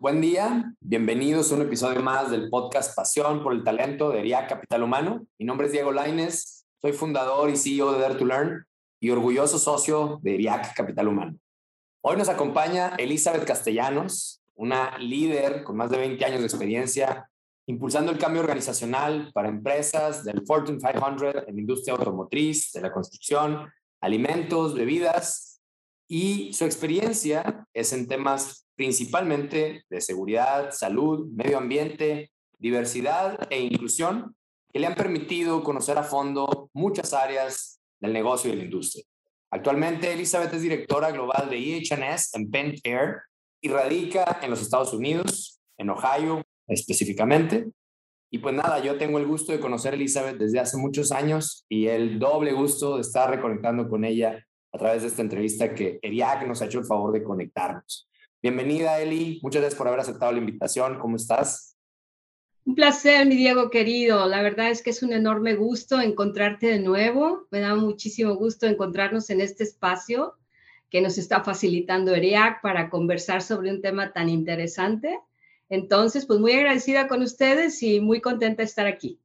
Buen día, bienvenidos a un episodio más del podcast Pasión por el Talento de ERIA Capital Humano. Mi nombre es Diego Laines, soy fundador y CEO de Dare to Learn y orgulloso socio de ERIAC Capital Humano. Hoy nos acompaña Elizabeth Castellanos, una líder con más de 20 años de experiencia impulsando el cambio organizacional para empresas del Fortune 500 en la industria automotriz, de la construcción, alimentos, bebidas, y su experiencia es en temas principalmente de seguridad, salud, medio ambiente, diversidad e inclusión, que le han permitido conocer a fondo muchas áreas del negocio y de la industria. Actualmente, Elizabeth es directora global de EHS en Pentair y radica en los Estados Unidos, en Ohio específicamente. Y pues nada, yo tengo el gusto de conocer a Elizabeth desde hace muchos años y el doble gusto de estar reconectando con ella a través de esta entrevista que ERIAC nos ha hecho el favor de conectarnos. Bienvenida, Eli. Muchas gracias por haber aceptado la invitación. ¿Cómo estás? Un placer, mi Diego querido. La verdad es que es un enorme gusto encontrarte de nuevo. Me da muchísimo gusto encontrarnos en este espacio que nos está facilitando ERIAC para conversar sobre un tema tan interesante entonces, pues muy agradecida con ustedes y muy contenta de estar aquí.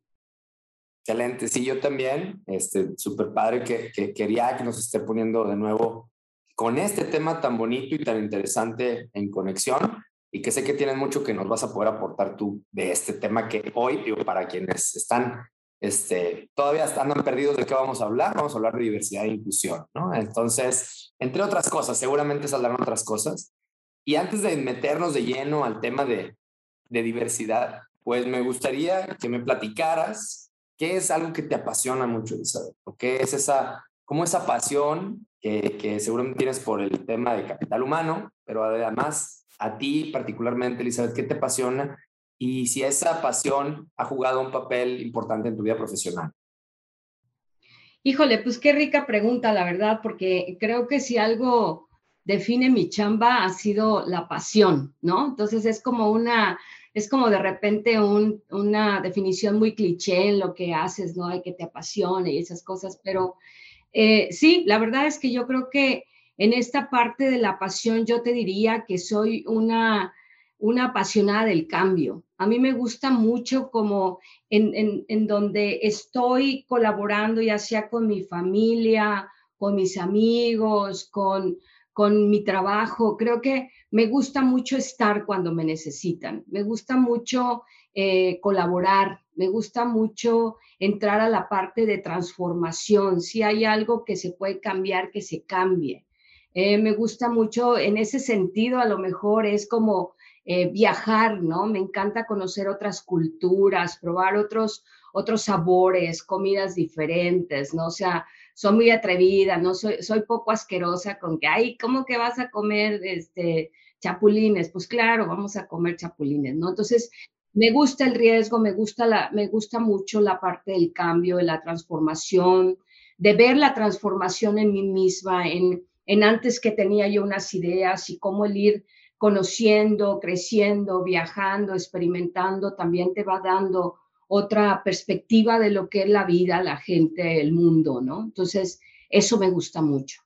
Excelente, sí, yo también, este, súper padre que, que que nos esté poniendo de nuevo con este tema tan bonito y tan interesante en conexión y que sé que tienes mucho que nos vas a poder aportar tú de este tema que hoy, digo, para quienes están, este, todavía andan perdidos de qué vamos a hablar, vamos a hablar de diversidad e inclusión, ¿no? Entonces, entre otras cosas, seguramente saldrán otras cosas, y antes de meternos de lleno al tema de, de diversidad, pues me gustaría que me platicaras qué es algo que te apasiona mucho, Elizabeth, o qué es esa, como esa pasión que, que seguramente tienes por el tema de capital humano, pero además a ti particularmente, Elizabeth, ¿qué te apasiona? Y si esa pasión ha jugado un papel importante en tu vida profesional. Híjole, pues qué rica pregunta, la verdad, porque creo que si algo define mi chamba ha sido la pasión, ¿no? Entonces es como una, es como de repente una definición muy cliché en lo que haces, ¿no? Hay que te apasione y esas cosas, pero eh, sí, la verdad es que yo creo que en esta parte de la pasión yo te diría que soy una, una apasionada del cambio. A mí me gusta mucho como en, en, donde estoy colaborando, ya sea con mi familia, con mis amigos, con con mi trabajo. Creo que me gusta mucho estar cuando me necesitan, me gusta mucho eh, colaborar, me gusta mucho entrar a la parte de transformación. Si hay algo que se puede cambiar, que se cambie. Eh, me gusta mucho en ese sentido, a lo mejor es como eh, viajar, ¿no? Me encanta conocer otras culturas, probar otros, otros sabores, comidas diferentes, ¿no? O sea, soy muy atrevida, no soy, soy poco asquerosa con que, ay, ¿cómo que vas a comer este, chapulines? Pues claro, vamos a comer chapulines, ¿no? Entonces, me gusta el riesgo, me gusta, la, me gusta mucho la parte del cambio, de la transformación, de ver la transformación en mí misma, en, en antes que tenía yo unas ideas y cómo el ir conociendo, creciendo, viajando, experimentando, también te va dando otra perspectiva de lo que es la vida, la gente, el mundo, ¿no? Entonces, eso me gusta mucho.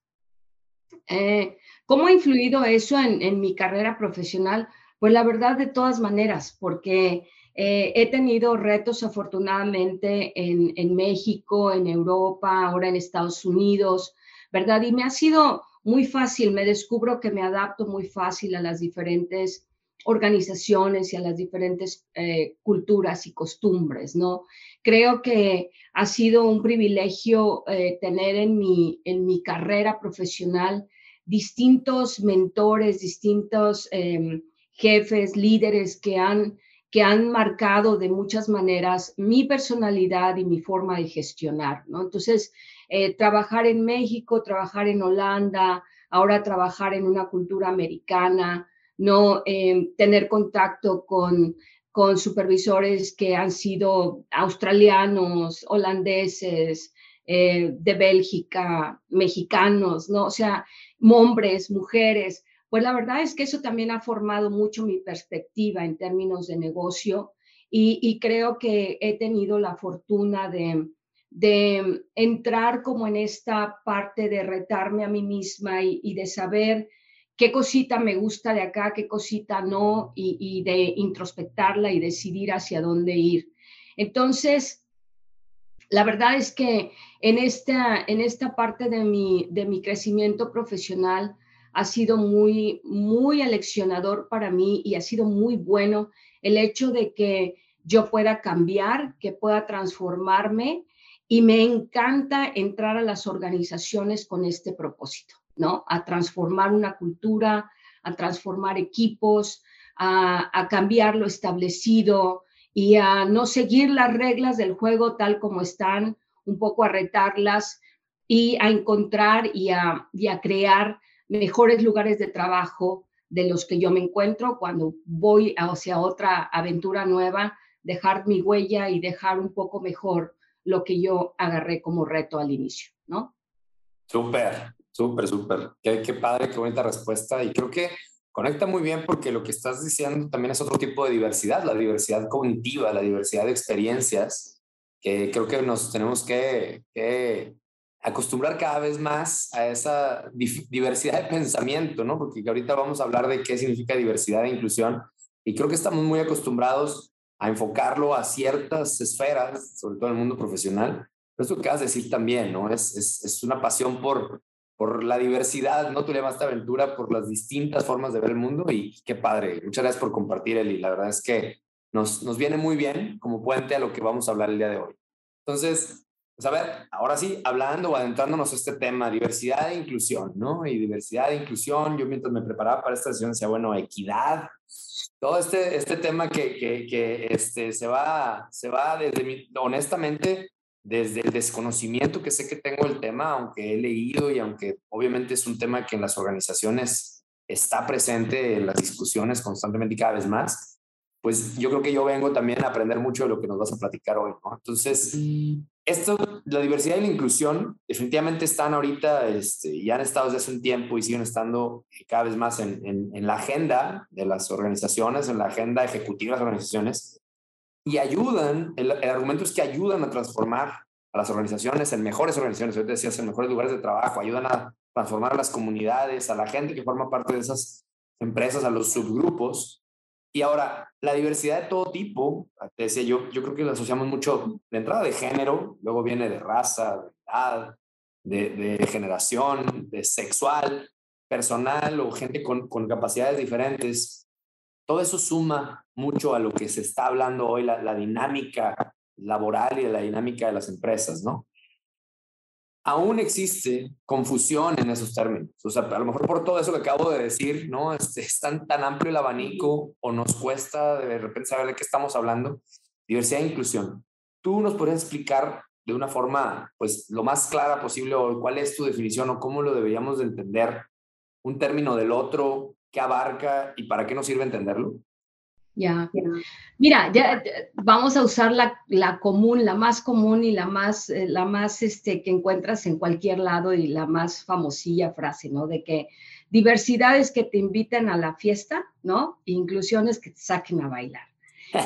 Eh, ¿Cómo ha influido eso en, mi carrera profesional? Pues la verdad, de todas maneras, porque eh, he tenido retos afortunadamente en, en, México, en Europa, ahora en Estados Unidos, ¿verdad? Y me ha sido muy fácil, me descubro que me adapto muy fácil a las diferentes organizaciones y a las diferentes eh, culturas y costumbres, ¿no? Creo que ha sido un privilegio eh, tener en mi, en mi carrera profesional distintos mentores, distintos em, jefes, líderes que han, que han marcado de muchas maneras mi personalidad y mi forma de gestionar, ¿no? Entonces, eh, trabajar en México, trabajar en Holanda, ahora trabajar en una cultura americana, no eh, tener contacto con, con supervisores que han sido australianos, holandeses, eh, de Bélgica, mexicanos, ¿no? O sea, hombres, mujeres. Pues la verdad es que eso también ha formado mucho mi perspectiva en términos de negocio y, creo que he tenido la fortuna de, de, entrar como en esta parte de retarme a mí misma y, de saber qué cosita me gusta de acá, qué cosita no, y, y, de introspectarla y decidir hacia dónde ir. Entonces, la verdad es que en esta, en esta parte de mi, de mi crecimiento profesional ha sido muy, muy aleccionador para mí y ha sido muy bueno el hecho de que yo pueda cambiar, que pueda transformarme y me encanta entrar a las organizaciones con este propósito, ¿no? A transformar una cultura, a transformar equipos, a, a cambiar lo establecido, y a no seguir las reglas del juego tal como están, un poco a retarlas y a encontrar y a, crear mejores lugares de trabajo de los que yo me encuentro cuando voy hacia otra aventura nueva, dejar mi huella y dejar un poco mejor lo que yo agarré como reto al inicio, ¿no? Súper, súper, súper. Qué, qué padre, qué bonita respuesta. Y creo que conecta muy bien porque lo que estás diciendo también es otro tipo de diversidad, la diversidad cognitiva, la diversidad de experiencias, que creo que nos tenemos que, acostumbrar cada vez más a esa diversidad de pensamiento, ¿no? Porque ahorita vamos a hablar de qué significa diversidad e inclusión y creo que estamos muy acostumbrados a enfocarlo a ciertas esferas, sobre todo en el mundo profesional. Pero esto que vas a decir también, ¿no? Es, es, es una pasión por, por la diversidad, ¿no? Tú le esta aventura por las distintas formas de ver el mundo y qué padre. Muchas gracias por compartir, Eli. La verdad es que nos, nos viene muy bien como puente a lo que vamos a hablar el día de hoy. Entonces, pues a ver, ahora sí, hablando o adentrándonos a este tema, diversidad e inclusión, ¿no? Y diversidad e inclusión, yo mientras me preparaba para esta sesión decía, bueno, equidad, todo este, este tema que, que, que este, se, va, se va desde mi, honestamente, desde el desconocimiento que sé que tengo el tema, aunque he leído y aunque obviamente es un tema que en las organizaciones está presente en las discusiones constantemente y cada vez más, pues yo creo que yo vengo también a aprender mucho de lo que nos vas a platicar hoy, ¿no? Entonces, esto, la diversidad y la inclusión definitivamente están ahorita, este, y han estado desde hace un tiempo y siguen estando cada vez más en, la agenda de las organizaciones, en la agenda ejecutiva de las organizaciones, y ayudan, el, argumento es que ayudan a transformar a las organizaciones en mejores organizaciones, ahorita decías, en mejores lugares de trabajo, ayudan a transformar a las comunidades, a la gente que forma parte de esas empresas, a los subgrupos. Y ahora, la diversidad de todo tipo, te decía yo, yo creo que lo asociamos mucho de entrada de género, luego viene de raza, de edad, de, de generación, de sexual, personal o gente con, capacidades diferentes. Todo eso suma mucho a lo que se está hablando hoy, la, dinámica laboral y la dinámica de las empresas, ¿no? Aún existe confusión en esos términos. O sea, a lo mejor por todo eso que acabo de decir, ¿no? Este, es tan, amplio el abanico o nos cuesta de repente saber de qué estamos hablando. Diversidad e inclusión. ¿Tú nos podrías explicar de una forma, pues, lo más clara posible o cuál es tu definición o cómo lo deberíamos de entender un término del otro qué abarca y para qué nos sirve entenderlo? Ya, mira, ya vamos a usar la, la, común, la más común y la más, eh, la más este, que encuentras en cualquier lado y la más famosilla frase, ¿no? De que diversidades que te inviten a la fiesta, ¿no? Inclusiones que te saquen a bailar.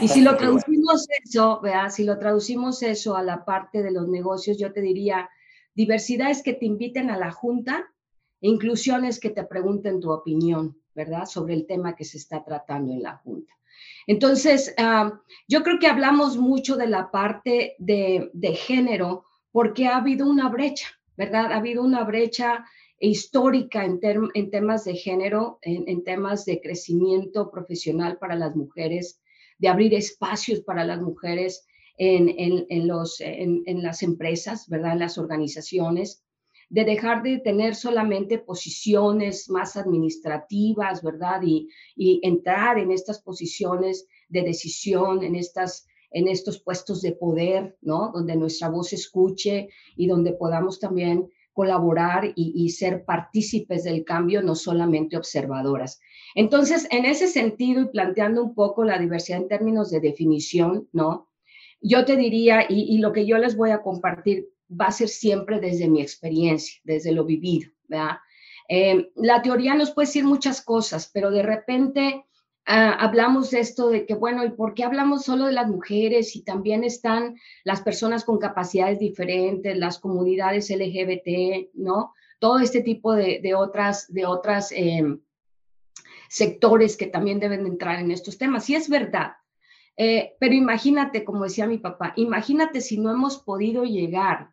Y si lo traducimos eso, ¿verdad? Si lo traducimos eso a la parte de los negocios, yo te diría, diversidades que te inviten a la junta, inclusiones que te pregunten tu opinión, ¿verdad? Sobre el tema que se está tratando en la Junta. Entonces, ah, yo creo que hablamos mucho de la parte de, género porque ha habido una brecha, ¿verdad? Ha habido una brecha histórica en, temas de género, en, temas de crecimiento profesional para las mujeres, de abrir espacios para las mujeres en, los, en las empresas, ¿verdad? En las organizaciones de dejar de tener solamente posiciones más administrativas, ¿verdad? Y, entrar en estas posiciones de decisión, en, estas, en estos puestos de poder, ¿no? Donde nuestra voz se escuche y donde podamos también colaborar y, ser partícipes del cambio, no solamente observadoras. Entonces, en ese sentido y planteando un poco la diversidad en términos de definición, ¿no? Yo te diría, y, lo que yo les voy a compartir va a ser siempre desde mi experiencia, desde lo vivido, ¿verdad? Eh, la teoría nos puede decir muchas cosas, pero de repente Ah, hablamos de esto de que, bueno, ¿y por qué hablamos solo de las mujeres y también están las personas con capacidades diferentes, las comunidades LGBT, ¿no? Todo este tipo de, otras, de otras em, sectores que también deben entrar en estos temas. Y es verdad, eh, pero imagínate, como decía mi papá, imagínate si no hemos podido llegar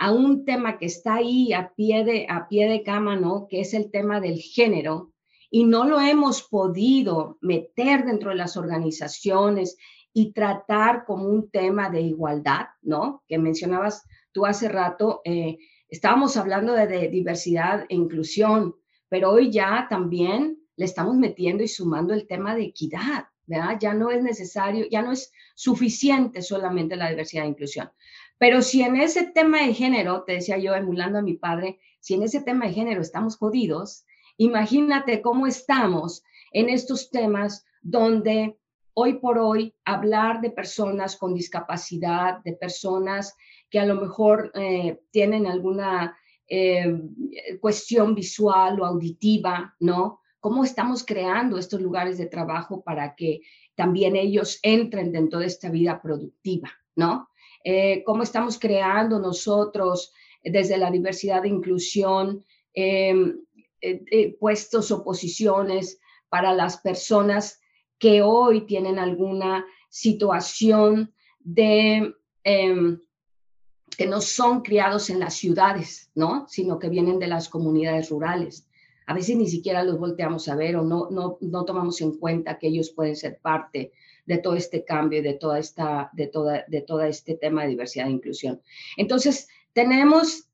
a un tema que está ahí a pie de, a pie de cama, ¿no? Que es el tema del género y no lo hemos podido meter dentro de las organizaciones y tratar como un tema de igualdad, ¿no? Que mencionabas tú hace rato, eh, estábamos hablando de, diversidad e inclusión, pero hoy ya también le estamos metiendo y sumando el tema de equidad, ¿verdad? Ya no es necesario, ya no es suficiente solamente la diversidad e inclusión. Pero si en ese tema de género, te decía yo, emulando a mi padre, si en ese tema de género estamos jodidos, Imagínate cómo estamos en estos temas donde hoy por hoy hablar de personas con discapacidad, de personas que a lo mejor eh, tienen alguna eh, cuestión visual o auditiva, ¿no? ¿Cómo estamos creando estos lugares de trabajo para que también ellos entren dentro de esta vida productiva, ¿no? Eh, ¿Cómo estamos creando nosotros desde la diversidad de inclusión eh, eh, puestos o posiciones para las personas que hoy tienen alguna situación de em, que no son criados en las ciudades, ¿no? Sino que vienen de las comunidades rurales. A veces ni siquiera los volteamos a ver o no, no, no tomamos en cuenta que ellos pueden ser parte de todo este cambio y de toda esta, de toda, de todo este tema de diversidad e inclusión. Entonces, tenemos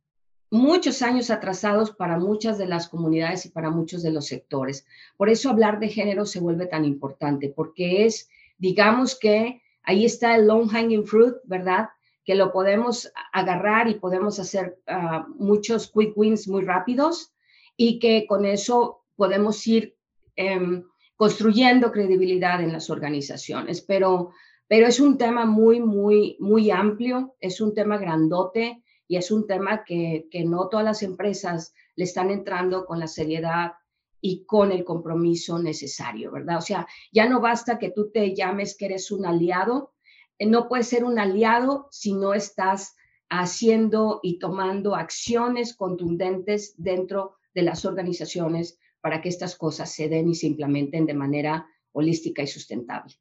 muchos años atrasados para muchas de las comunidades y para muchos de los sectores. Por eso hablar de género se vuelve tan importante, porque es, digamos que ahí está el long hanging fruit, ¿verdad? Que lo podemos agarrar y podemos hacer ah, muchos quick wins muy rápidos y que con eso podemos ir em, construyendo credibilidad en las organizaciones. Pero, pero es un tema muy, muy, muy amplio, es un tema grandote y es un tema que, no todas las empresas le están entrando con la seriedad y con el compromiso necesario, ¿verdad? O sea, ya no basta que tú te llames que eres un aliado, eh, no puedes ser un aliado si no estás haciendo y tomando acciones contundentes dentro de las organizaciones para que estas cosas se den y se implementen de manera holística y sustentable.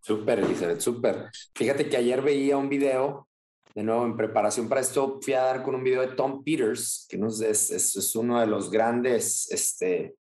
Súper, Elizabeth, súper. Fíjate que ayer veía un video de nuevo, en preparación para esto, fui a dar con un video de Tom Peters, que es, es, es uno de los grandes, este,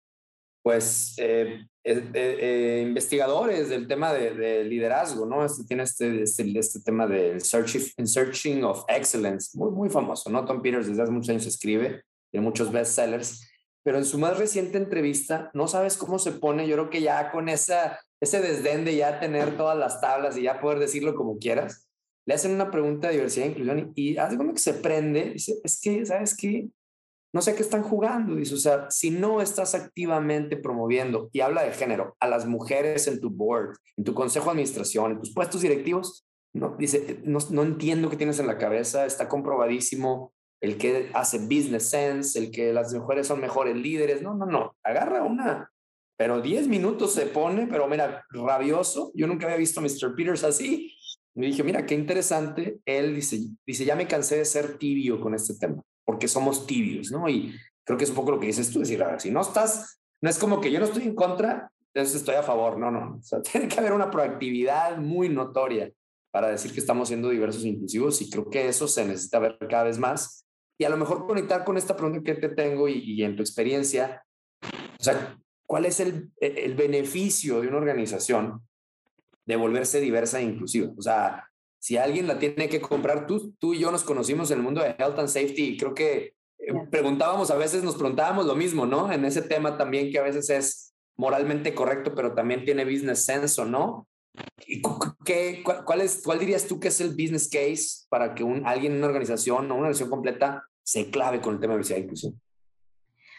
pues, eh, eh, eh, investigadores del tema de, liderazgo, ¿no? Este, tiene este, este, este tema del searching of excellence, muy, muy famoso, ¿no? Tom Peters desde hace muchos años escribe, tiene muchos bestsellers, pero en su más reciente entrevista, no sabes cómo se pone, yo creo que ya con esa, ese desdén de ya tener todas las tablas y ya poder decirlo como quieras, le hacen una pregunta de diversidad e inclusión y, hace como que se prende, dice, es que, ¿sabes qué? No sé qué están jugando, dice, o sea, si no estás activamente promoviendo, y habla de género, a las mujeres en tu board, en tu consejo de administración, en tus puestos directivos, no, dice, no, no entiendo qué tienes en la cabeza, está comprobadísimo el que hace business sense, el que las mujeres son mejores líderes, no, no, no, agarra una, pero 10 minutos se pone, pero mira, rabioso, yo nunca había visto a Mr. Peters así, me dije, mira, qué interesante. Él dice, dice, ya me cansé de ser tibio con este tema, porque somos tibios, ¿no? Y creo que es un poco lo que dices tú, decir, a ver, si no estás, no es como que yo no estoy en contra, entonces estoy a favor, no, no. O sea, tiene que haber una proactividad muy notoria para decir que estamos siendo diversos e inclusivos y creo que eso se necesita ver cada vez más. Y a lo mejor conectar con esta pregunta que te tengo y, y en tu experiencia, o sea, ¿cuál es el, el beneficio de una organización de volverse diversa e inclusiva. O sea, si alguien la tiene que comprar, tú, tú y yo nos conocimos en el mundo de health and safety y creo que eh, preguntábamos, a veces nos preguntábamos lo mismo, ¿no? En ese tema también que a veces es moralmente correcto, pero también tiene business sense no. ¿Y qué, cuál, es, ¿Cuál dirías tú que es el business case para que un, alguien en una organización o una organización completa se clave con el tema de diversidad e inclusión?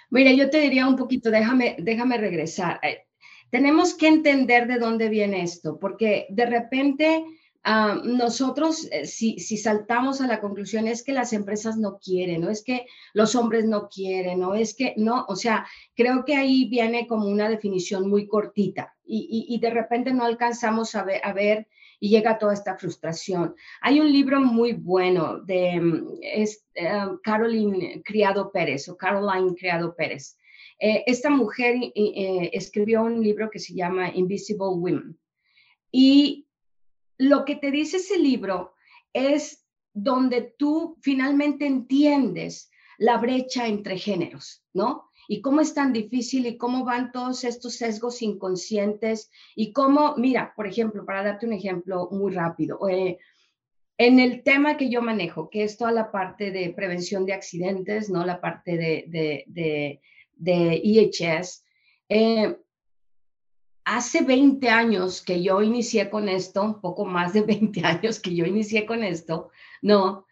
Mira, yo te diría un poquito, déjame, déjame regresar. Eh, tenemos que entender de dónde viene esto, porque de repente ah, nosotros, eh, si, si, saltamos a la conclusión, es que las empresas no quieren, no es que los hombres no quieren, no es que, no, o sea, creo que ahí viene como una definición muy cortita y, y, de repente no alcanzamos a ver, a ver y llega toda esta frustración. Hay un libro muy bueno de mm, es, eh, Caroline Criado Pérez o Caroline Criado Pérez. Eh, esta mujer escribió un libro que se llama Invisible Women. Y lo que te dice ese libro es donde tú finalmente entiendes la brecha entre géneros, ¿no? y cómo es tan difícil y cómo van todos estos sesgos inconscientes y cómo, mira, por ejemplo, para darte un ejemplo muy rápido, eh, en el tema que yo manejo, que es toda la parte de prevención de accidentes, ¿no? La parte de, de, de, de EHS. Eh, hace 20 años que yo inicié con esto, poco más de 20 años que yo inicié con esto, ¿no?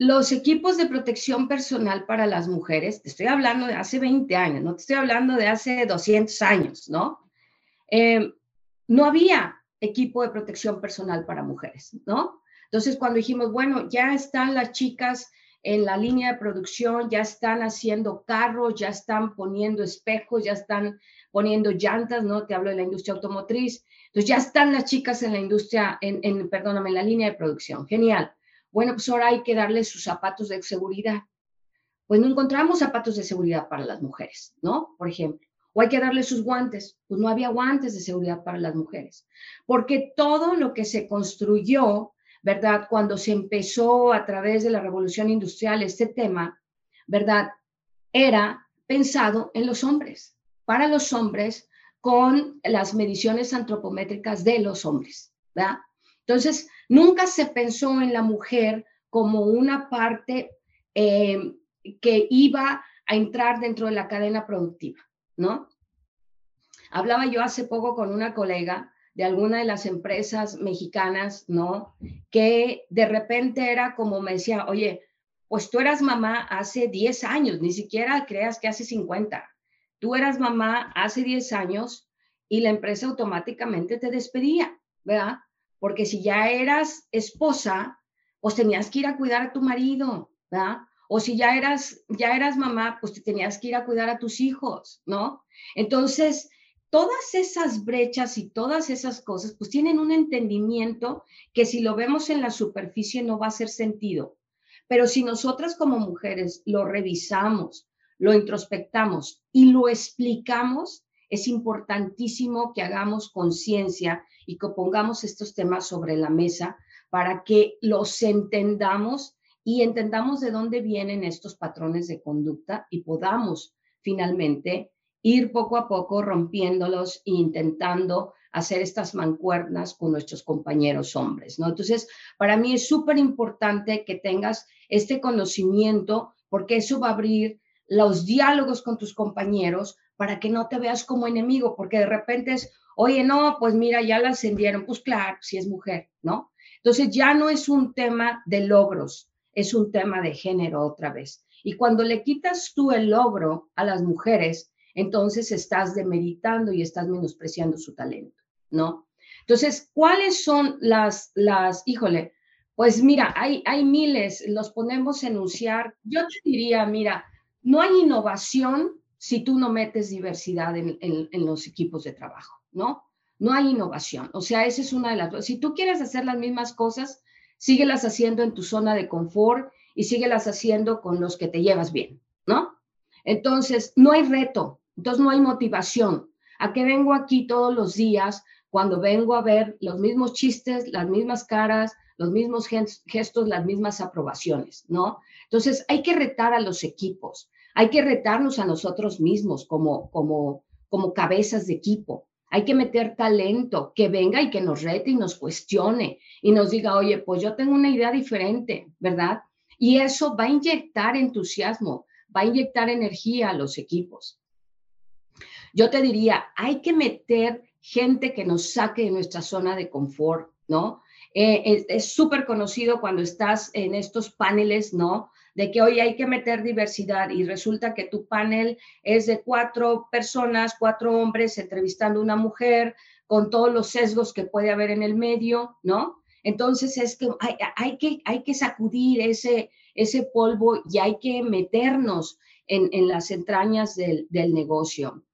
Los equipos de protección personal para las mujeres, te estoy hablando de hace 20 años, no te estoy hablando de hace 200 años, ¿no? Eh, no había equipo de protección personal para mujeres, ¿no? Entonces, cuando dijimos, bueno, ya están las chicas en la línea de producción, ya están haciendo carros, ya están poniendo espejos, ya están poniendo llantas, ¿no? Te hablo de la industria automotriz. Entonces, ya están las chicas en la industria, en, en perdóname, en la línea de producción. Genial. Bueno, pues ahora hay que darle sus zapatos de seguridad. Pues no encontramos zapatos de seguridad para las mujeres, ¿no? Por ejemplo. O hay que darle sus guantes. Pues no había guantes de seguridad para las mujeres. Porque todo lo que se construyó, ¿verdad? Cuando se empezó a través de la revolución industrial este tema, ¿verdad? Era pensado en los hombres, para los hombres, con las mediciones antropométricas de los hombres, ¿verdad? Entonces, nunca se pensó en la mujer como una parte eh, que iba a entrar dentro de la cadena productiva, ¿no? Hablaba yo hace poco con una colega de alguna de las empresas mexicanas, ¿no? Que de repente era como me decía, oye, pues tú eras mamá hace 10 años, ni siquiera creas que hace 50. Tú eras mamá hace 10 años y la empresa automáticamente te despedía, ¿verdad? porque si ya eras esposa, pues tenías que ir a cuidar a tu marido, ¿verdad? O si ya eras, ya eras mamá, pues te tenías que ir a cuidar a tus hijos, ¿no? Entonces, todas esas brechas y todas esas cosas, pues tienen un entendimiento que si lo vemos en la superficie no va a hacer sentido. Pero si nosotras como mujeres lo revisamos, lo introspectamos y lo explicamos, es importantísimo que hagamos conciencia y que pongamos estos temas sobre la mesa para que los entendamos y entendamos de dónde vienen estos patrones de conducta y podamos finalmente ir poco a poco rompiéndolos e intentando hacer estas mancuernas con nuestros compañeros hombres, ¿no? Entonces, para mí es súper importante que tengas este conocimiento porque eso va a abrir los diálogos con tus compañeros para que no te veas como enemigo, porque de repente es, Oye, no, pues mira, ya la ascendieron. Pues claro, si es mujer, ¿no? Entonces ya no es un tema de logros, es un tema de género otra vez. Y cuando le quitas tú el logro a las mujeres, entonces estás demeritando y estás menospreciando su talento, ¿no? Entonces, ¿cuáles son las, las, híjole, pues mira, hay, hay miles, los ponemos a enunciar. Yo te diría, mira, no hay innovación si tú no metes diversidad en, en los equipos de trabajo. ¿no? No hay innovación. O sea, esa es una de las... Si tú quieres hacer las mismas cosas, síguelas haciendo en tu zona de confort y síguelas haciendo con los que te llevas bien, ¿no? Entonces, no hay reto, entonces no hay motivación. ¿A qué vengo aquí todos los días cuando vengo a ver los mismos chistes, las mismas caras, los mismos gestos, las mismas aprobaciones, ¿no? Entonces, hay que retar a los equipos, hay que retarnos a nosotros mismos como, como, como cabezas de equipo. Hay que meter talento, que venga y que nos rete y nos cuestione y nos diga, oye, pues yo tengo una idea diferente, ¿verdad? Y eso va a inyectar entusiasmo, va a inyectar energía a los equipos. Yo te diría, hay que meter gente que nos saque de nuestra zona de confort, ¿no? Eh, es súper conocido cuando estás en estos paneles, ¿no? de que hoy hay que meter diversidad y resulta que tu panel es de cuatro personas, cuatro hombres entrevistando a una mujer con todos los sesgos que puede haber en el medio, ¿no? Entonces es que hay, que, hay que sacudir ese, ese polvo y hay que meternos en, en las entrañas del, del negocio.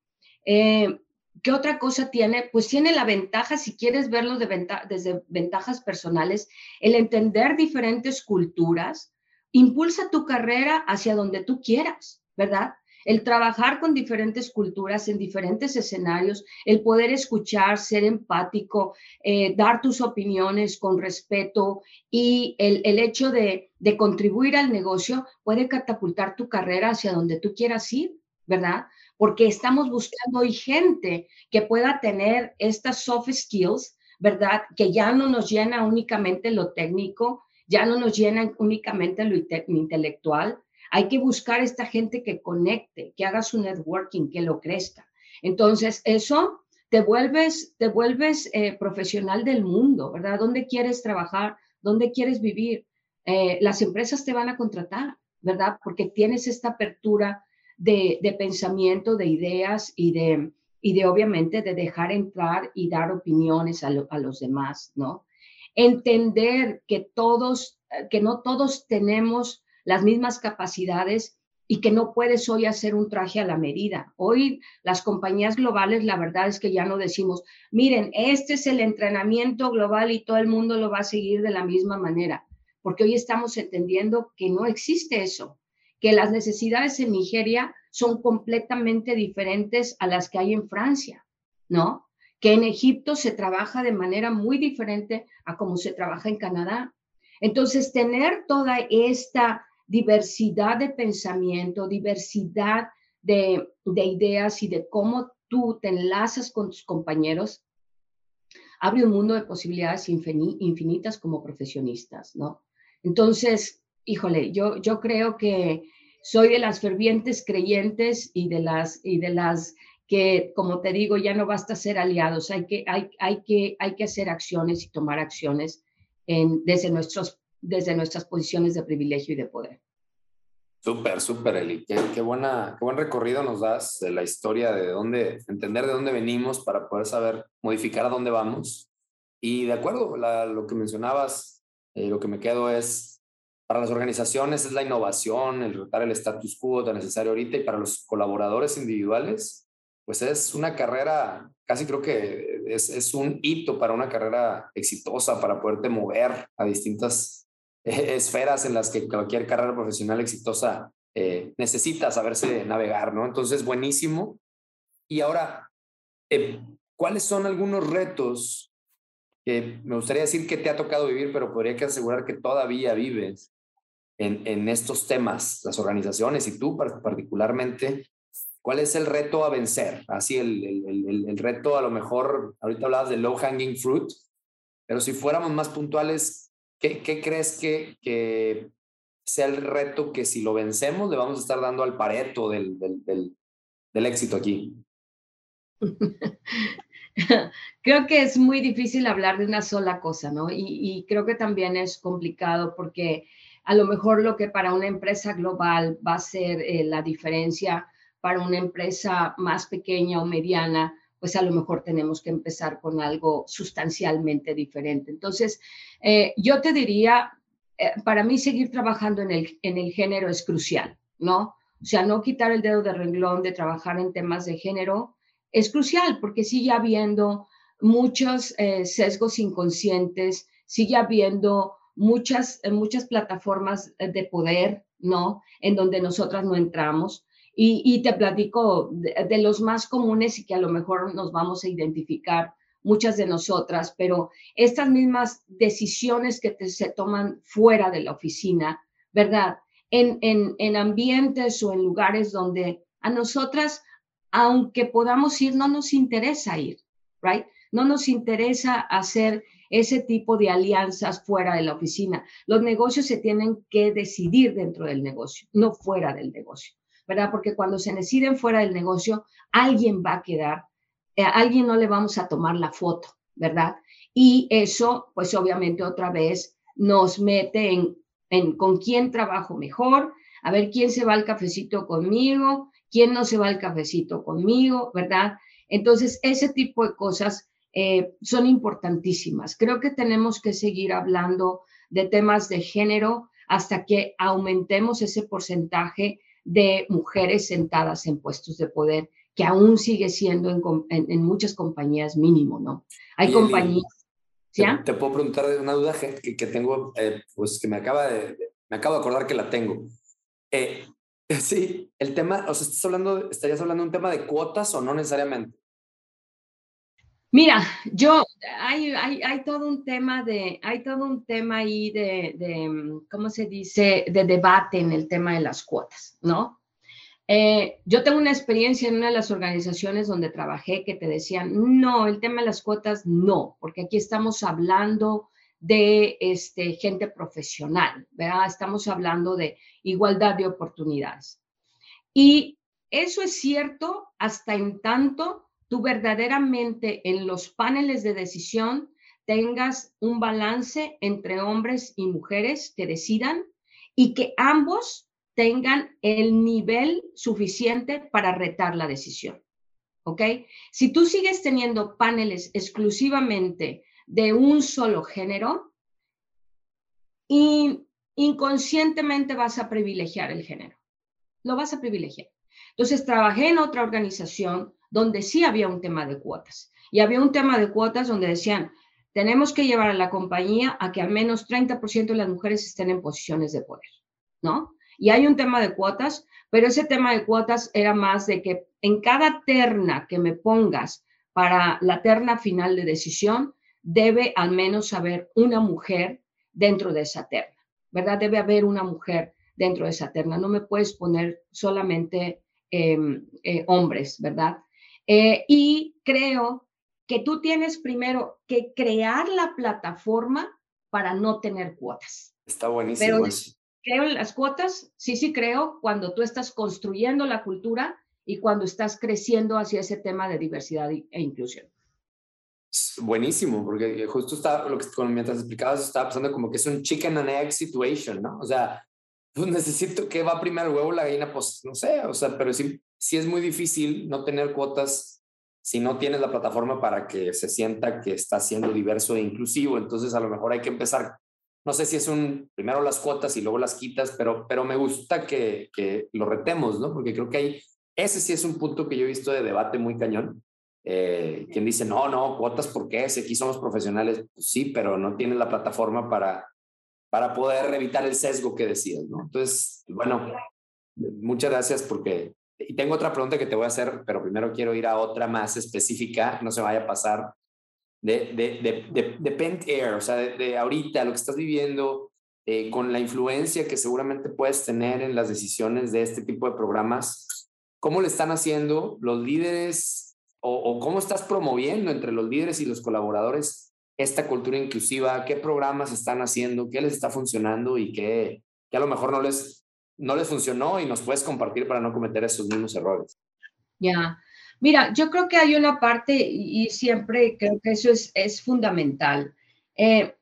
Eh, ¿Qué otra cosa tiene? Pues tiene la ventaja, si quieres verlo de desde ventajas personales, el entender diferentes culturas, impulsa tu carrera hacia donde tú quieras, ¿verdad? El trabajar con diferentes culturas en diferentes escenarios, el poder escuchar, ser empático, eh, dar tus opiniones con respeto y el, hecho de contribuir al negocio puede catapultar tu carrera hacia donde tú quieras ir, ¿verdad? Porque estamos buscando hoy gente que pueda tener estas soft skills, ¿verdad? Que ya no nos llena únicamente lo técnico, ya no nos llena únicamente lo intelectual. Hay que buscar esta gente que conecte, que haga su networking, que lo crezca. Entonces, eso te vuelves, te vuelves eh, profesional del mundo, ¿verdad? ¿Dónde quieres trabajar? ¿Dónde quieres vivir? Eh, las empresas te van a contratar, ¿verdad? Porque tienes esta apertura de, pensamiento, de ideas y de, y de obviamente de dejar entrar y dar opiniones a, a los demás, ¿no? entender que todos, eh, que no todos tenemos las mismas capacidades y que no puedes hoy hacer un traje a la medida. Hoy las compañías globales, la verdad es que ya no decimos, miren, este es el entrenamiento global y todo el mundo lo va a seguir de la misma manera, porque hoy estamos entendiendo que no existe eso, que las necesidades en Nigeria son completamente diferentes a las que hay en Francia, ¿no? que en Egipto se trabaja de manera muy diferente a como se trabaja en Canadá. Entonces, tener toda esta diversidad de pensamiento, diversidad de, ideas y de cómo tú te enlazas con tus compañeros, abre un mundo de posibilidades infinitas como profesionistas, ¿no? Entonces, híjole, yo, yo creo que soy de las fervientes creyentes y de las, y de las que, como te digo, ya no basta ser aliados, hay que, hay, hay que, hay que hacer acciones y tomar acciones en, desde, nuestros, desde nuestras posiciones de privilegio y de poder. Súper, súper, Eli. Qué, qué, buena, qué buen recorrido nos das de la historia, de dónde, entender de dónde venimos para poder saber modificar a dónde vamos. Y de acuerdo, lo que mencionabas, eh, lo que me quedo es, para las organizaciones es la innovación, el retar el status quo tan necesario ahorita y para los colaboradores individuales pues es una carrera, casi creo que es, es, un hito para una carrera exitosa, para poderte mover a distintas esferas en las que cualquier carrera profesional exitosa eh, necesita saberse navegar, ¿no? Entonces, buenísimo. Y ahora, eh, ¿cuáles son algunos retos que me gustaría decir que te ha tocado vivir, pero podría que asegurar que todavía vives en, estos temas, las organizaciones y tú particularmente, ¿Cuál es el reto a vencer? Así, el, el, el, reto a lo mejor, ahorita hablabas de low hanging fruit, pero si fuéramos más puntuales, ¿qué, qué crees que, que, sea el reto que si lo vencemos le vamos a estar dando al pareto del, del, del, éxito aquí? creo que es muy difícil hablar de una sola cosa, ¿no? Y, creo que también es complicado porque a lo mejor lo que para una empresa global va a ser eh, la diferencia para una empresa más pequeña o mediana, pues a lo mejor tenemos que empezar con algo sustancialmente diferente. Entonces, eh, yo te diría, eh, para mí seguir trabajando en el, en el género es crucial, ¿no? O sea, no quitar el dedo de renglón de trabajar en temas de género es crucial porque sigue habiendo muchos sesgos inconscientes, sigue habiendo muchas, muchas plataformas de poder, ¿no? En donde nosotras no entramos. Y, te platico de, los más comunes y que a lo mejor nos vamos a identificar muchas de nosotras, pero estas mismas decisiones que se toman fuera de la oficina, ¿verdad? En, en, en ambientes o en lugares donde a nosotras, aunque podamos ir, no nos interesa ir, ¿right? No nos interesa hacer ese tipo de alianzas fuera de la oficina. Los negocios se tienen que decidir dentro del negocio, no fuera del negocio. ¿verdad? Porque cuando se deciden fuera del negocio, alguien va a quedar, eh, a alguien no le vamos a tomar la foto, ¿verdad? Y eso, pues obviamente otra vez nos mete en en con quién trabajo mejor, a ver quién se va al cafecito conmigo, quién no se va al cafecito conmigo, ¿verdad? Entonces, ese tipo de cosas eh, son importantísimas. Creo que tenemos que seguir hablando de temas de género hasta que aumentemos ese porcentaje de mujeres sentadas en puestos de poder, que aún sigue siendo en, muchas compañías mínimo, ¿no? Hay compañías... Te, puedo preguntar una duda que, que tengo, eh, pues que me acaba de, me acabo de acordar que la tengo. Eh, sí, el tema, o sea, estás hablando, estarías hablando de un tema de cuotas o no necesariamente. Mira, yo, hay, hay, todo un tema de, hay todo un tema ahí de, ¿cómo se dice?, de debate en el tema de las cuotas, ¿no? Eh, yo tengo una experiencia en una de las organizaciones donde trabajé que te decían, no, el tema de las cuotas no, porque aquí estamos hablando de este, gente profesional, ¿verdad? Estamos hablando de igualdad de oportunidades. Y eso es cierto hasta en tanto tú verdaderamente en los paneles de decisión tengas un balance entre hombres y mujeres que decidan y que ambos tengan el nivel suficiente para retar la decisión. ¿Ok? Si tú sigues teniendo paneles exclusivamente de un solo género, inconscientemente vas a privilegiar el género. Lo vas a privilegiar. Entonces, trabajé en otra organización donde sí había un tema de cuotas. Y había un tema de cuotas donde decían, tenemos que llevar a la compañía a que al menos 30% de las mujeres estén en posiciones de poder, ¿no? Y hay un tema de cuotas, pero ese tema de cuotas era más de que en cada terna que me pongas para la terna final de decisión, debe al menos haber una mujer dentro de esa terna, ¿verdad? Debe haber una mujer dentro de esa terna. No me puedes poner solamente em, eh, hombres, ¿verdad? Eh, y creo que tú tienes primero que crear la plataforma para no tener cuotas. Está buenísimo. Pero creo en las cuotas, sí, sí creo, cuando tú estás construyendo la cultura y cuando estás creciendo hacia ese tema de diversidad e inclusión. Buenísimo, porque justo está, lo que mientras explicabas, estaba pensando como que es un chicken and egg situation, ¿no? O sea, pues necesito que va primero el huevo la gallina, pues no sé, o sea, pero sí, sí es muy difícil no tener cuotas si no tienes la plataforma para que se sienta que está siendo diverso e inclusivo. Entonces, a lo mejor hay que empezar, no sé si es un, primero las cuotas y luego las quitas, pero, pero me gusta que, que lo retemos, ¿no? Porque creo que hay, ese sí es un punto que yo he visto de debate muy cañón. Eh, quien dice, no, no, cuotas, ¿por qué? Si aquí somos profesionales, pues sí, pero no tienen la plataforma para, para poder evitar el sesgo que decías, ¿no? Entonces, bueno, muchas gracias porque... Y tengo otra pregunta que te voy a hacer, pero primero quiero ir a otra más específica, no se vaya a pasar, de, de, de, de, Pent Air, o sea, de, ahorita, lo que estás viviendo, eh, con la influencia que seguramente puedes tener en las decisiones de este tipo de programas, ¿cómo le están haciendo los líderes o, o cómo estás promoviendo entre los líderes y los colaboradores esta cultura inclusiva, qué programas están haciendo, qué les está funcionando y qué, a lo mejor no les, no les funcionó y nos puedes compartir para no cometer esos mismos errores. Ya, mira, yo creo que hay una parte y, siempre creo que eso es, es fundamental. Eh,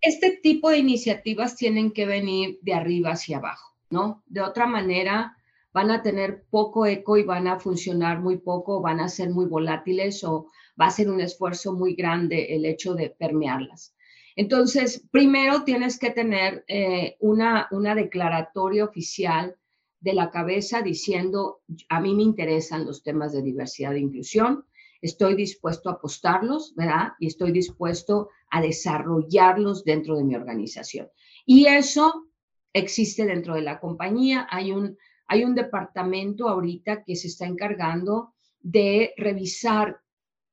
este tipo de iniciativas tienen que venir de arriba hacia abajo, ¿no? De otra manera, van a tener poco eco y van a funcionar muy poco, van a ser muy volátiles o va a ser un esfuerzo muy grande el hecho de permearlas. Entonces, primero tienes que tener eh, una, una declaratoria oficial de la cabeza diciendo, a mí me interesan los temas de diversidad e inclusión, estoy dispuesto a apostarlos, ¿verdad? Y estoy dispuesto a desarrollarlos dentro de mi organización. Y eso existe dentro de la compañía. Hay un, hay un departamento ahorita que se está encargando de revisar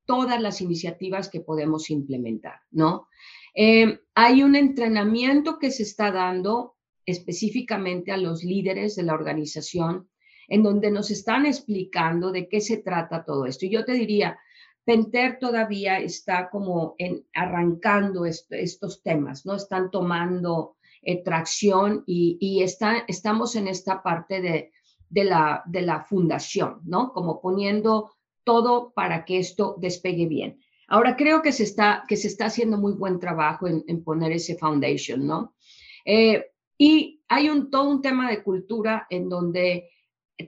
todas las iniciativas que podemos implementar, ¿no? Eh, hay un entrenamiento que se está dando específicamente a los líderes de la organización, en donde nos están explicando de qué se trata todo esto. Y yo te diría, Penter todavía está como en, arrancando estos temas, ¿no? Están tomando eh, tracción y, estamos en esta parte de, de, la, de la fundación, ¿no? Como poniendo todo para que esto despegue bien. Ahora creo que se está, que se está haciendo muy buen trabajo en, poner ese foundation, ¿no? Eh, y hay un, todo un tema de cultura en donde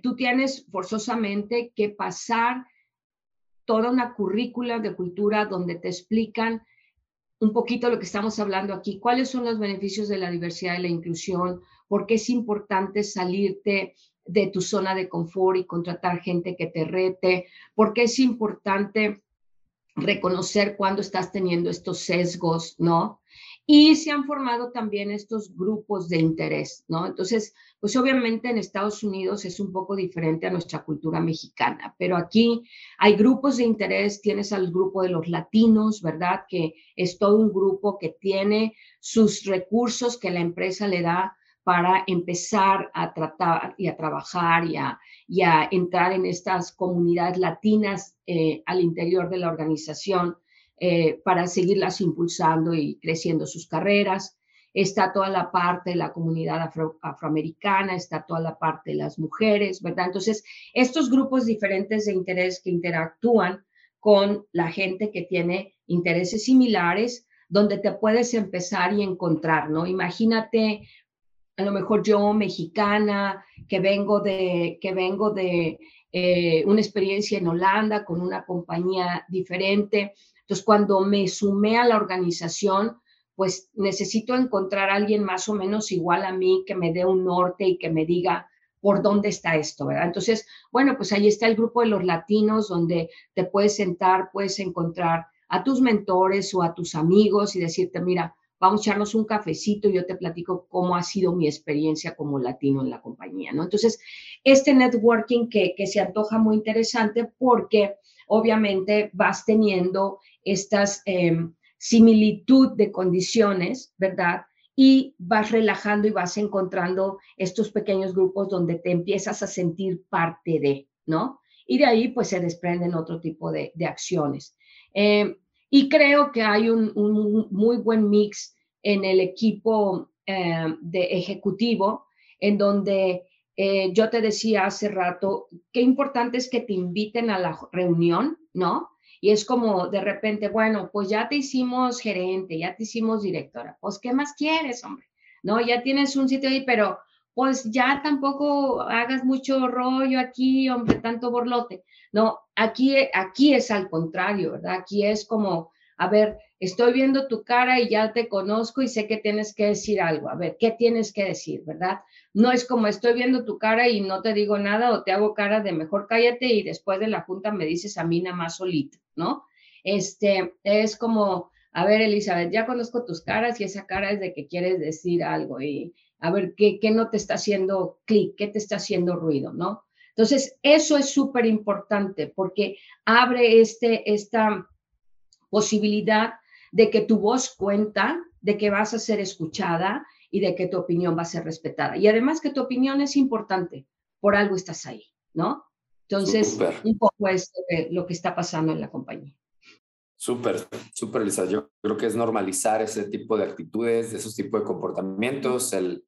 tú tienes forzosamente que pasar toda una currícula de cultura donde te explican un poquito lo que estamos hablando aquí, cuáles son los beneficios de la diversidad y la inclusión, por qué es importante salirte de tu zona de confort y contratar gente que te rete, por qué es importante reconocer cuando estás teniendo estos sesgos, ¿no? Y se han formado también estos grupos de interés, ¿no? Entonces, pues obviamente en Estados Unidos es un poco diferente a nuestra cultura mexicana, pero aquí hay grupos de interés, tienes al grupo de los latinos, ¿verdad? Que es todo un grupo que tiene sus recursos que la empresa le da para empezar a tratar y a trabajar y a, entrar en estas comunidades latinas eh, al interior de la organización eh, para seguirlas impulsando y creciendo sus carreras. Está toda la parte de la comunidad afroamericana, está toda la parte de las mujeres, ¿verdad? Entonces, estos grupos diferentes de interés que interactúan con la gente que tiene intereses similares, donde te puedes empezar y encontrar, ¿no? Imagínate, a lo mejor yo, mexicana, que vengo de, que vengo de eh, una experiencia en Holanda con una compañía diferente, entonces, cuando me sumé a la organización, pues necesito encontrar a alguien más o menos igual a mí que me dé un norte y que me diga por dónde está esto, ¿verdad? Entonces, bueno, pues ahí está el grupo de los latinos donde te puedes sentar, puedes encontrar a tus mentores o a tus amigos y decirte, mira, vamos a echarnos un cafecito y yo te platico cómo ha sido mi experiencia como latino en la compañía, ¿no? Entonces, este networking que, se antoja muy interesante porque obviamente vas teniendo estas em, similitud de condiciones, ¿verdad? Y vas relajando y vas encontrando estos pequeños grupos donde te empiezas a sentir parte de, ¿no? Y de ahí pues se desprenden otro tipo de, acciones. Em, y creo que hay un, muy buen mix en el equipo em, de ejecutivo, en donde eh, yo te decía hace rato, qué importante es que te inviten a la reunión, ¿no? Y es como de repente, bueno, pues ya te hicimos gerente, ya te hicimos directora, pues ¿qué más quieres, hombre? No, ya tienes un sitio ahí, pero pues ya tampoco hagas mucho rollo aquí, hombre, tanto borlote. No, aquí, aquí es al contrario, ¿verdad? Aquí es como, a ver, estoy viendo tu cara y ya te conozco y sé que tienes que decir algo. A ver, ¿qué tienes que decir, verdad? No es como estoy viendo tu cara y no te digo nada o te hago cara de mejor cállate y después de la junta me dices a mí nada más solito, ¿no? Este, es como, a ver, Elizabeth, ya conozco tus caras y esa cara es de que quieres decir algo y a ver qué, qué no te está haciendo clic, qué te está haciendo ruido, ¿no? Entonces, eso es súper importante porque abre este, esta posibilidad de que tu voz cuenta, de que vas a ser escuchada y de que tu opinión va a ser respetada. Y además que tu opinión es importante, por algo estás ahí, ¿no? Entonces, un poco es lo que está pasando en la compañía. Súper, súper, Lisa. Yo creo que es normalizar ese tipo de actitudes, esos tipos de comportamientos, el,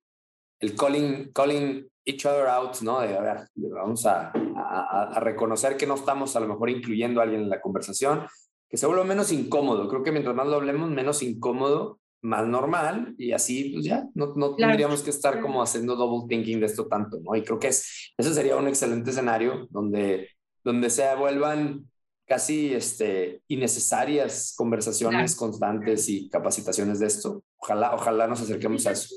el calling, calling each other out, ¿no? De, a ver, vamos a, a, a, reconocer que no estamos a lo mejor incluyendo a alguien en la conversación, que se vuelva menos incómodo. Creo que mientras más lo hablemos, menos incómodo más normal y así pues ya no, no tendríamos que estar como haciendo double thinking de esto tanto, ¿no? Y creo que es, ese sería un excelente escenario donde, donde se vuelvan casi este, innecesarias conversaciones constantes y capacitaciones de esto. Ojalá, ojalá nos acerquemos a eso.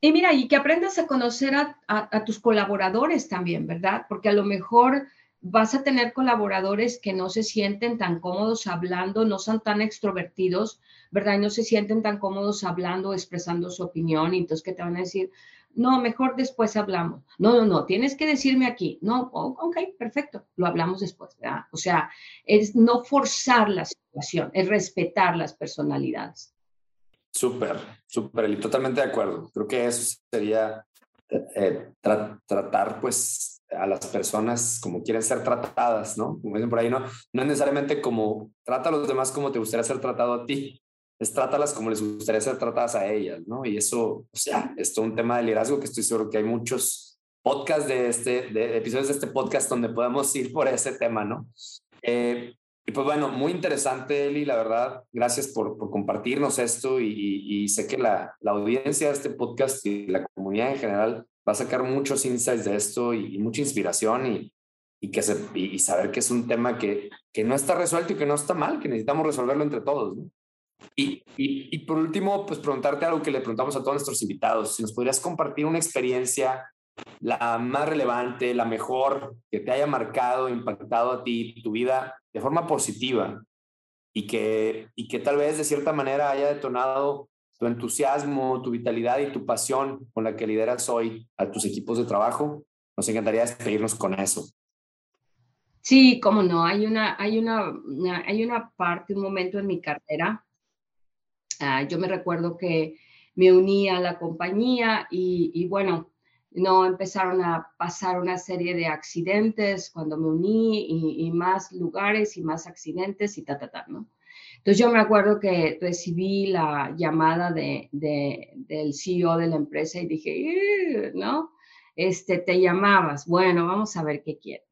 Y mira, y que aprendas a conocer a, tus colaboradores también, ¿verdad? Porque a lo mejor vas a tener colaboradores que no se sienten tan cómodos hablando, no son tan extrovertidos, ¿verdad? Y no se sienten tan cómodos hablando, expresando su opinión, y entonces que te van a decir, no, mejor después hablamos. No, no, no, tienes que decirme aquí. No, ok, perfecto, lo hablamos después, ¿verdad? O sea, es no forzar la situación, es respetar las personalidades. Súper, súper, y totalmente de acuerdo. Creo que eso sería eh, tratar, pues, a las personas como quieren ser tratadas, ¿no? Como dicen por ahí, no, no es necesariamente como trata a los demás como te gustaría ser tratado a ti, es trátalas como les gustaría ser tratadas a ellas, ¿no? Y eso, o sea, es un tema de liderazgo que estoy seguro que hay muchos podcasts de este, de episodios de este podcast donde podemos ir por ese tema, ¿no? Eh, Y pues bueno, muy interesante, Eli, la verdad. Gracias por, por compartirnos esto y, y, sé que la, la, audiencia de este podcast y la comunidad en general va a sacar muchos insights de esto y, mucha inspiración y, y que se, y, saber que es un tema que, que no está resuelto y que no está mal, que necesitamos resolverlo entre todos. ¿no? Y, y, por último, pues preguntarte algo que le preguntamos a todos nuestros invitados, si nos podrías compartir una experiencia, la más relevante, la mejor, que te haya marcado, impactado a ti, tu vida de forma positiva y que, y que tal vez de cierta manera haya detonado tu entusiasmo, tu vitalidad y tu pasión con la que lideras hoy a tus equipos de trabajo. Nos encantaría despedirnos con eso. Sí, cómo no. Hay una, hay una, hay una parte, un momento en mi carrera. Uh, yo me recuerdo que me uní a la compañía y, bueno, no empezaron a pasar una serie de accidentes cuando me uní y, más lugares y más accidentes y ta, ta, ta, ¿no? Entonces yo me acuerdo que recibí la llamada de, de, del CEO de la empresa y dije, ¿no? Este, te llamabas. Bueno, vamos a ver qué quiere.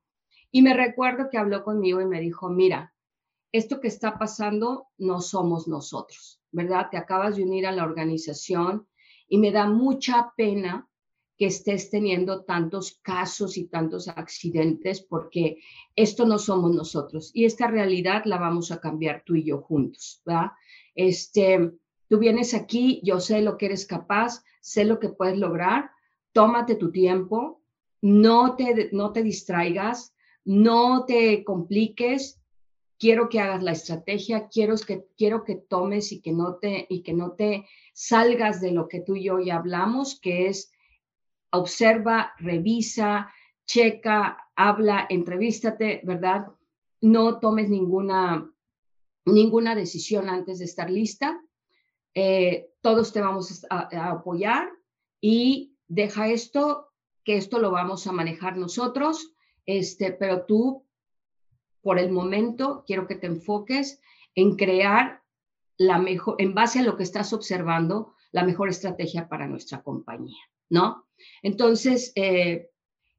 Y me recuerdo que habló conmigo y me dijo, mira, esto que está pasando no somos nosotros, ¿verdad? Te acabas de unir a la organización y me da mucha pena que estés teniendo tantos casos y tantos accidentes porque esto no somos nosotros y esta realidad la vamos a cambiar tú y yo juntos, ¿verdad? Este, tú vienes aquí, yo sé lo que eres capaz, sé lo que puedes lograr, tómate tu tiempo, no te, no te distraigas, no te compliques, quiero que hagas la estrategia, quiero que, quiero que tomes y que, no te, y que no te salgas de lo que tú y yo ya hablamos, que es observa, revisa, checa, habla, entrevístate, ¿verdad? No tomes ninguna, ninguna decisión antes de estar lista. Eh, todos te vamos a apoyar y deja esto, que esto lo vamos a manejar nosotros este, pero tú, por el momento, quiero que te enfoques en crear la mejor, en base a lo que estás observando, la mejor estrategia para nuestra compañía, ¿no? Entonces, eh,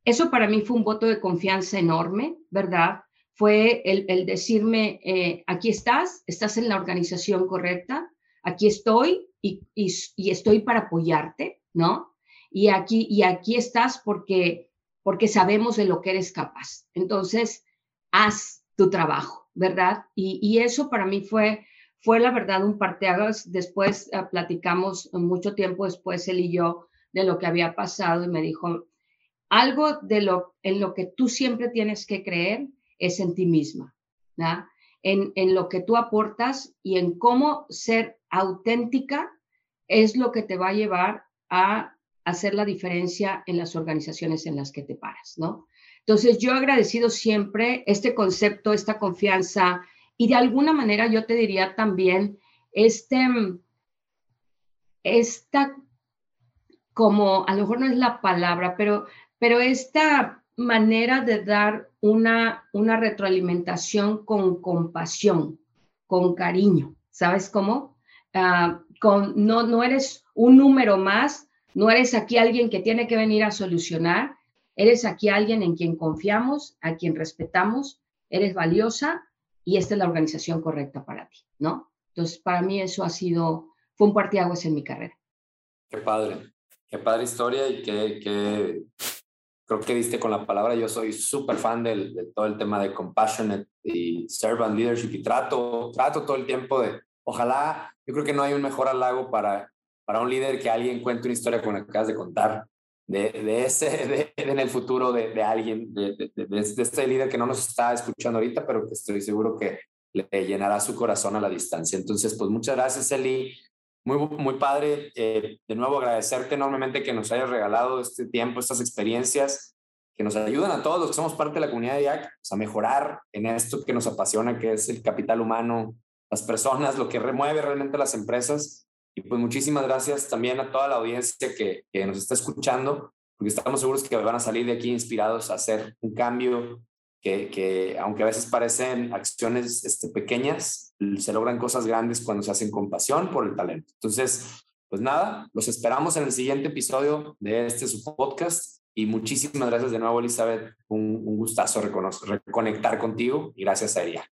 eso para mí fue un voto de confianza enorme, ¿verdad? Fue el, decirme, eh, aquí estás, estás en la organización correcta, aquí estoy y, y, estoy para apoyarte, ¿no? Y aquí, y aquí estás porque porque sabemos de lo que eres capaz. Entonces, haz tu trabajo, ¿verdad? Y, eso para mí fue, fue la verdad un parteaguas. Después uh, platicamos mucho tiempo después él y yo de lo que había pasado y me dijo, algo de lo en lo que tú siempre tienes que creer es en ti misma, ¿verdad? En, en lo que tú aportas y en cómo ser auténtica es lo que te va a llevar a hacer la diferencia en las organizaciones en las que te paras, ¿no? Entonces, yo he agradecido siempre este concepto, esta confianza y de alguna manera yo te diría también este, esta, como, a lo mejor no es la palabra, pero, pero esta manera de dar una, una retroalimentación con compasión, con cariño, ¿sabes cómo? Uh, con, no, no eres un número más, no eres aquí alguien que tiene que venir a solucionar, eres aquí alguien en quien confiamos, a quien respetamos, eres valiosa y esta es la organización correcta para ti, ¿no? Entonces, para mí eso ha sido, fue un partiaguas en mi carrera. Qué padre, qué padre historia y que, creo que diste con la palabra. Yo soy súper fan del, de todo el tema de compassionate y servant leadership y trato, trato todo el tiempo de, ojalá, yo creo que no hay un mejor halago para para un líder que alguien cuente una historia como la que acabas de contar, de, ese, en el futuro de, de alguien, de, de, este líder que no nos está escuchando ahorita, pero que estoy seguro que le llenará su corazón a la distancia. Entonces, pues muchas gracias, Eli. Muy, muy padre. Eh, de nuevo, agradecerte enormemente que nos hayas regalado este tiempo, estas experiencias que nos ayudan a todos los que somos parte de la comunidad de IAC pues, a mejorar en esto que nos apasiona, que es el capital humano, las personas, lo que remueve realmente las empresas. Y pues muchísimas gracias también a toda la audiencia que, que nos está escuchando, porque estamos seguros que van a salir de aquí inspirados a hacer un cambio que, que, aunque a veces parecen acciones este, pequeñas, se logran cosas grandes cuando se hacen con pasión por el talento. Entonces, pues nada, los esperamos en el siguiente episodio de este su podcast y muchísimas gracias de nuevo, Elizabeth. Un, un gustazo reconectar contigo y gracias a ella.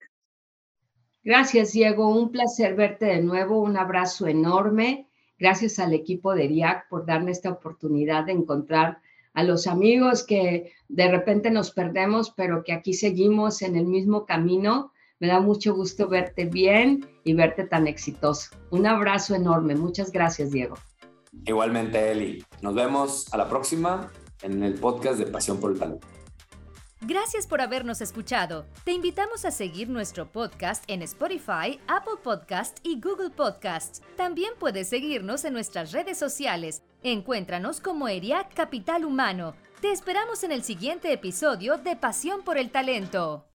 Gracias, Diego. Un placer verte de nuevo. Un abrazo enorme. Gracias al equipo de DIAC por darme esta oportunidad de encontrar a los amigos que de repente nos perdemos, pero que aquí seguimos en el mismo camino. Me da mucho gusto verte bien y verte tan exitoso. Un abrazo enorme. Muchas gracias, Diego. Igualmente, Eli. Nos vemos a la próxima en el podcast de Pasión por el Talento. Gracias por habernos escuchado. Te invitamos a seguir nuestro podcast en Spotify, Apple Podcast y Google Podcasts. También puedes seguirnos en nuestras redes sociales. Encuéntranos como ERIAC Capital Humano. Te esperamos en el siguiente episodio de Pasión por el Talento.